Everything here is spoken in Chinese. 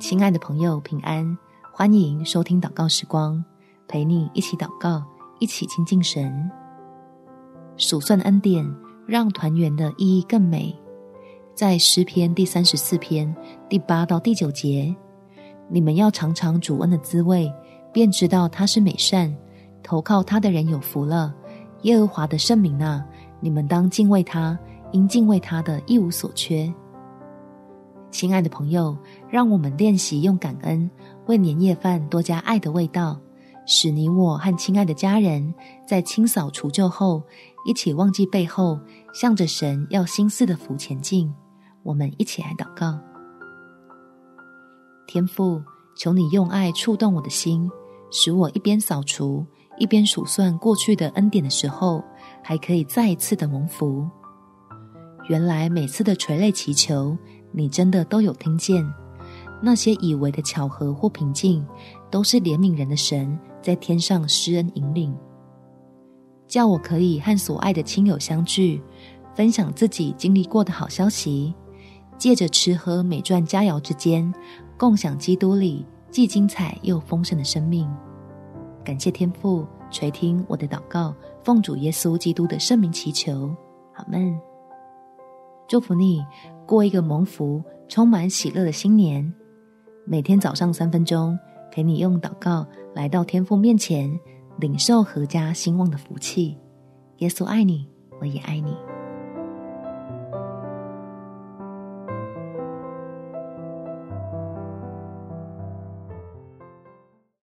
亲爱的朋友，平安！欢迎收听祷告时光，陪你一起祷告，一起亲近神。数算恩典，让团圆的意义更美。在诗篇第三十四篇第八到第九节，你们要尝尝主恩的滋味，便知道他是美善。投靠他的人有福了。耶和华的圣名啊，你们当敬畏他，因敬畏他的一无所缺。亲爱的朋友，让我们练习用感恩为年夜饭多加爱的味道，使你我和亲爱的家人在清扫除旧后，一起忘记背后，向着神要心思的福前进。我们一起来祷告：天父，求你用爱触动我的心，使我一边扫除，一边数算过去的恩典的时候，还可以再一次的蒙福。原来每次的垂泪祈求，你真的都有听见，那些以为的巧合或平静，都是怜悯人的神在天上施恩引领，叫我可以和所爱的亲友相聚，分享自己经历过的好消息，借着吃喝美饌佳肴之间，共享基督里既精彩又丰盛的生命。感谢天父垂听我的祷告，奉主耶稣基督的圣名祈求，阿们。祝福你。过一个蒙福、充满喜乐的新年。每天早上三分钟，陪你用祷告来到天父面前，领受阖家兴旺的福气。耶稣爱你，我也爱你。